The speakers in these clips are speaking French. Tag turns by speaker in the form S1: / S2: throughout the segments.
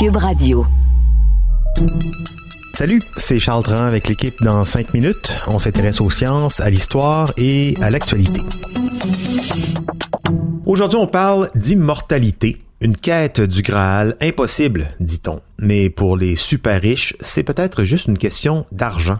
S1: Cube Radio.
S2: Salut, c'est Charles Tran avec l'équipe dans 5 minutes. On s'intéresse aux sciences, à l'histoire et à l'actualité. Aujourd'hui, on parle d'immortalité, une quête du Graal impossible, dit-on. Mais pour les super riches, c'est peut-être juste une question d'argent.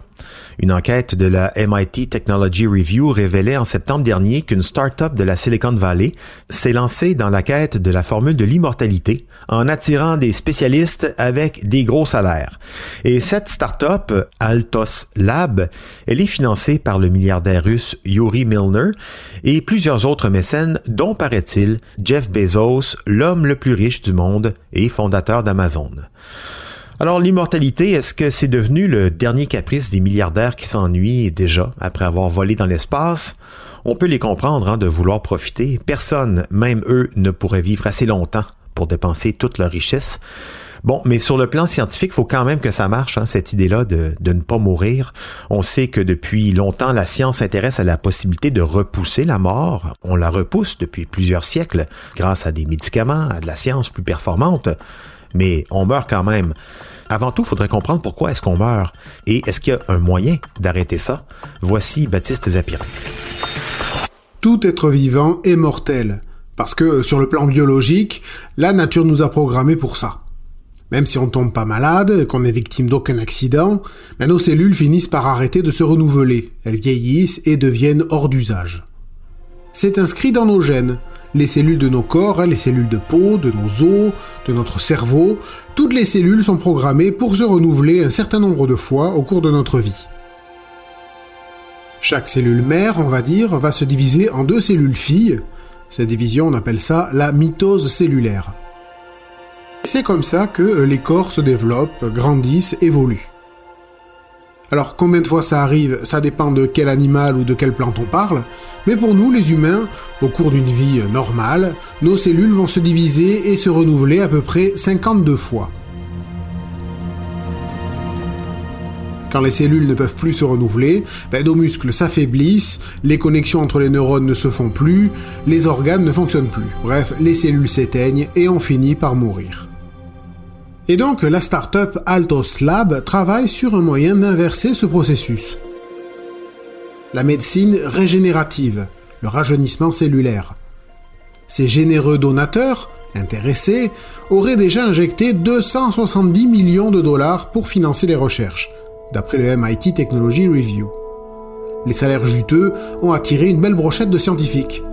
S2: Une enquête de la MIT Technology Review révélait en septembre dernier qu'une start-up de la Silicon Valley s'est lancée dans la quête de la formule de l'immortalité en attirant des spécialistes avec des gros salaires. Et cette start-up, Altos Lab, elle est financée par le milliardaire russe Yuri Milner et plusieurs autres mécènes, dont paraît-il Jeff Bezos, l'homme le plus riche du monde et fondateur d'Amazon. Alors l'immortalité, est-ce que c'est devenu le dernier caprice des milliardaires qui s'ennuient déjà après avoir volé dans l'espace? On peut les comprendre hein, de vouloir profiter. Personne, même eux, ne pourrait vivre assez longtemps pour dépenser toute leur richesse. Bon, mais sur le plan scientifique, il faut quand même que ça marche, hein, cette idée-là de, de, ne pas mourir. On sait que depuis longtemps, la science s'intéresse à la possibilité de repousser la mort. On la repousse depuis plusieurs siècles grâce à des médicaments, à de la science plus performante. Mais on meurt quand même. Avant tout, il faudrait comprendre pourquoi est-ce qu'on meurt et est-ce qu'il y a un moyen d'arrêter ça? Voici Baptiste Zapirin.
S3: Tout être vivant est mortel, parce que sur le plan biologique, la nature nous a programmés pour ça. Même si on tombe pas malade, qu'on est victime d'aucun accident, ben nos cellules finissent par arrêter de se renouveler, elles vieillissent et deviennent hors d'usage. C'est inscrit dans nos gènes, les cellules de nos corps, hein, les cellules de peau, de nos os, de notre cerveau, toutes les cellules sont programmées pour se renouveler un certain nombre de fois au cours de notre vie. Chaque cellule mère, on va dire, va se diviser en deux cellules filles. Cette division, on appelle ça la mitose cellulaire. C'est comme ça que les corps se développent, grandissent, évoluent. Alors combien de fois ça arrive, ça dépend de quel animal ou de quelle plante on parle, mais pour nous, les humains, au cours d'une vie normale, nos cellules vont se diviser et se renouveler à peu près 52 fois. Quand les cellules ne peuvent plus se renouveler, ben, nos muscles s'affaiblissent, les connexions entre les neurones ne se font plus, les organes ne fonctionnent plus. Bref, les cellules s'éteignent et on finit par mourir. Et donc la start-up Altos Lab travaille sur un moyen d'inverser ce processus. La médecine régénérative, le rajeunissement cellulaire. Ces généreux donateurs, intéressés, auraient déjà injecté 270 millions de dollars pour financer les recherches, d'après le MIT Technology Review. Les salaires juteux ont attiré une belle brochette de scientifiques.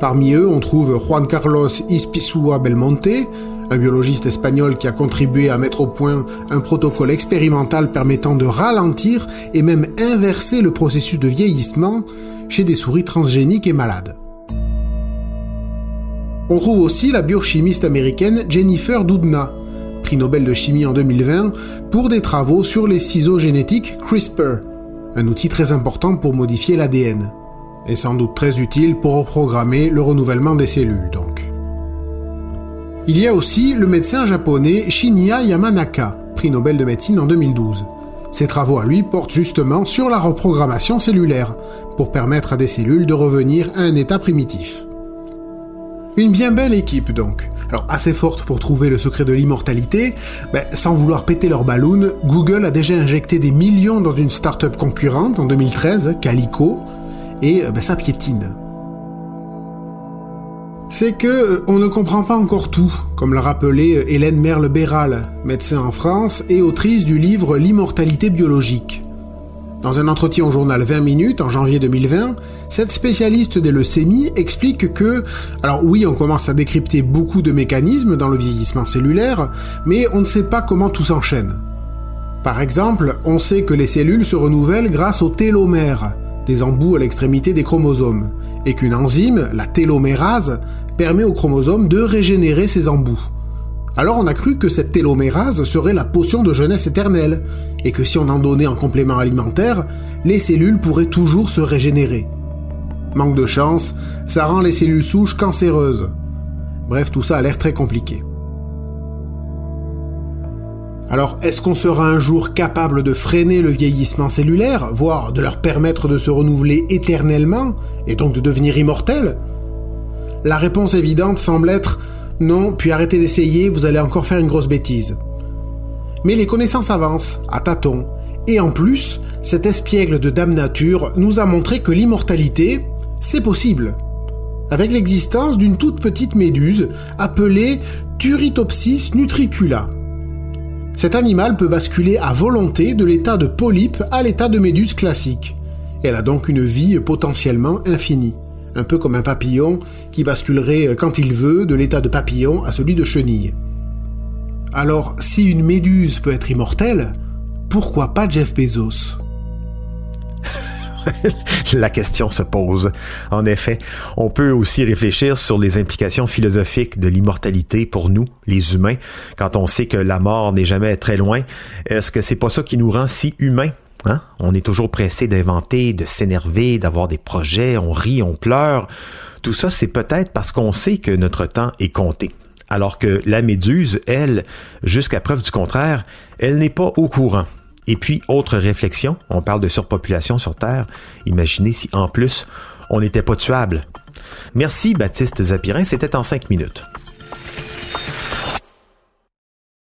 S3: Parmi eux, on trouve Juan Carlos Ispisua Belmonte, un biologiste espagnol qui a contribué à mettre au point un protocole expérimental permettant de ralentir et même inverser le processus de vieillissement chez des souris transgéniques et malades. On trouve aussi la biochimiste américaine Jennifer Doudna, prix Nobel de chimie en 2020, pour des travaux sur les ciseaux génétiques CRISPR, un outil très important pour modifier l'ADN, et sans doute très utile pour reprogrammer le renouvellement des cellules donc. Il y a aussi le médecin japonais Shinya Yamanaka, prix Nobel de médecine en 2012. Ses travaux à lui portent justement sur la reprogrammation cellulaire, pour permettre à des cellules de revenir à un état primitif. Une bien belle équipe donc. Alors assez forte pour trouver le secret de l'immortalité, ben, sans vouloir péter leur ballon, Google a déjà injecté des millions dans une start-up concurrente en 2013, Calico, et ben, ça piétine c'est que euh, on ne comprend pas encore tout, comme l'a rappelé euh, Hélène Merle-Béral, médecin en France et autrice du livre L'immortalité biologique. Dans un entretien au journal 20 minutes en janvier 2020, cette spécialiste des leucémies explique que, alors oui, on commence à décrypter beaucoup de mécanismes dans le vieillissement cellulaire, mais on ne sait pas comment tout s'enchaîne. Par exemple, on sait que les cellules se renouvellent grâce aux télomères, des embouts à l'extrémité des chromosomes, et qu'une enzyme, la télomérase, permet au chromosome de régénérer ses embouts. Alors on a cru que cette télomérase serait la potion de jeunesse éternelle, et que si on en donnait en complément alimentaire, les cellules pourraient toujours se régénérer. Manque de chance, ça rend les cellules souches cancéreuses. Bref, tout ça a l'air très compliqué. Alors, est-ce qu'on sera un jour capable de freiner le vieillissement cellulaire, voire de leur permettre de se renouveler éternellement, et donc de devenir immortels? La réponse évidente semble être non, puis arrêtez d'essayer, vous allez encore faire une grosse bêtise. Mais les connaissances avancent, à tâtons, et en plus, cet espiègle de Dame Nature nous a montré que l'immortalité, c'est possible. Avec l'existence d'une toute petite méduse appelée Turritopsis nutricula. Cet animal peut basculer à volonté de l'état de polype à l'état de méduse classique. Elle a donc une vie potentiellement infinie. Un peu comme un papillon qui basculerait quand il veut de l'état de papillon à celui de chenille. Alors, si une méduse peut être immortelle, pourquoi pas Jeff Bezos?
S2: La question se pose. En effet, on peut aussi réfléchir sur les implications philosophiques de l'immortalité pour nous, les humains, quand on sait que la mort n'est jamais très loin. Est-ce que c'est pas ça qui nous rend si humains? Hein? On est toujours pressé d'inventer, de s'énerver, d'avoir des projets, on rit, on pleure. Tout ça, c'est peut-être parce qu'on sait que notre temps est compté. Alors que la méduse, elle, jusqu'à preuve du contraire, elle n'est pas au courant. Et puis, autre réflexion, on parle de surpopulation sur Terre. Imaginez si en plus, on n'était pas tuable. Merci Baptiste Zapirin, c'était en cinq minutes.